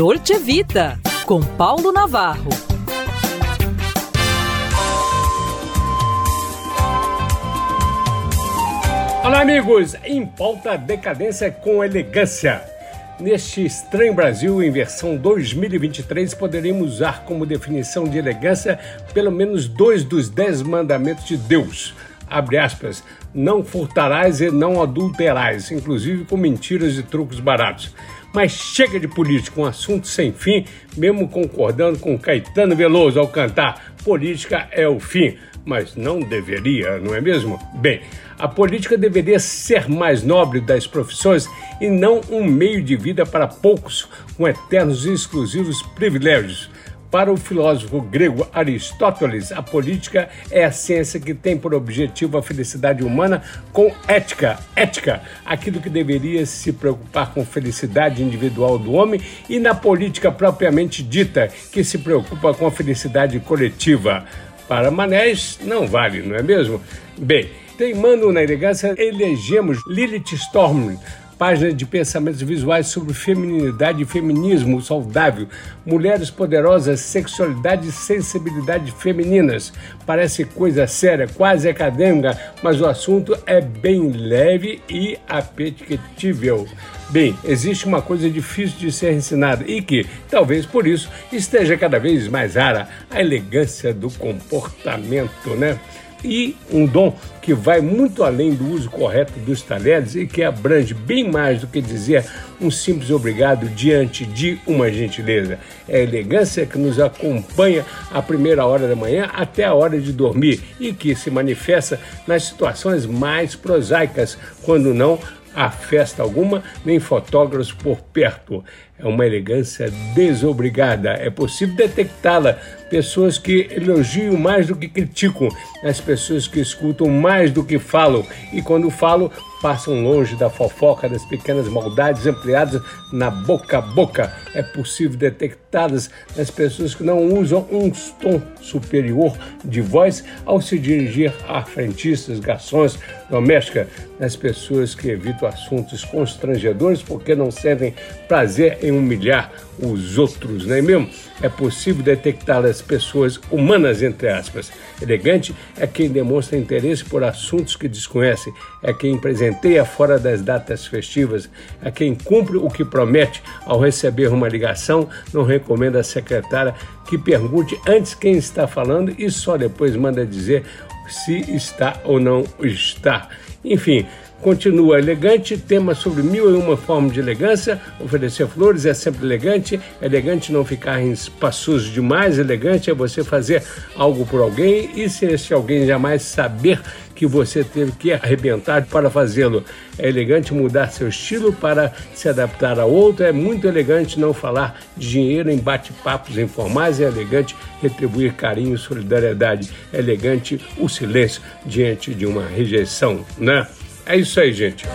Dolce Vita, com Paulo Navarro. Olá, amigos! Em pauta decadência com elegância. Neste estranho Brasil, em versão 2023, poderíamos usar como definição de elegância pelo menos dois dos dez mandamentos de Deus. Abre aspas, não furtarás e não adulterás, inclusive com mentiras e truques baratos. Mas chega de política, um assunto sem fim, mesmo concordando com Caetano Veloso ao cantar Política é o fim mas não deveria, não é mesmo? Bem, a política deveria ser mais nobre das profissões e não um meio de vida para poucos com eternos e exclusivos privilégios. Para o filósofo grego Aristóteles, a política é a ciência que tem por objetivo a felicidade humana com ética. Ética, aquilo que deveria se preocupar com felicidade individual do homem, e na política propriamente dita, que se preocupa com a felicidade coletiva. Para Manés, não vale, não é mesmo? Bem, teimando na elegância, elegemos Lilith Storm, página de pensamentos visuais sobre feminilidade e feminismo saudável, mulheres poderosas, sexualidade e sensibilidade femininas. Parece coisa séria, quase acadêmica, mas o assunto é bem leve e apetecível. Bem, existe uma coisa difícil de ser ensinada e que, talvez por isso, esteja cada vez mais rara: a elegância do comportamento, né? E um dom que vai muito além do uso correto dos talheres e que abrange bem mais do que dizer um simples obrigado diante de uma gentileza. É a elegância que nos acompanha a primeira hora da manhã até a hora de dormir e que se manifesta nas situações mais prosaicas, quando não há festa alguma, nem fotógrafos por perto. É uma elegância desobrigada. É possível detectá-la. Pessoas que elogiam mais do que criticam, as pessoas que escutam mais do que falam, e quando falam, passam longe da fofoca, das pequenas maldades ampliadas na boca a boca. É possível detectá-las nas pessoas que não usam um tom superior de voz ao se dirigir a frentistas, garçons, doméstica, nas pessoas que evitam assuntos constrangedores porque não sentem prazer em humilhar os outros, não é mesmo? É possível detectar as pessoas humanas, entre aspas. Elegante é quem demonstra interesse por assuntos que desconhece, é quem presenteia fora das datas festivas, é quem cumpre o que promete ao receber uma ligação, não recomenda a secretária que pergunte antes quem está falando e só depois manda dizer se está ou não está. Enfim, Continua elegante, tema sobre mil e uma formas de elegância. Oferecer flores é sempre elegante. Elegante não ficar em espaços demais. Elegante é você fazer algo por alguém e se esse alguém jamais saber que você teve que arrebentar para fazê-lo. É elegante mudar seu estilo para se adaptar a outro. É muito elegante não falar de dinheiro em bate-papos informais. É elegante retribuir carinho e solidariedade. É elegante o silêncio diante de uma rejeição, né? É isso aí, gente.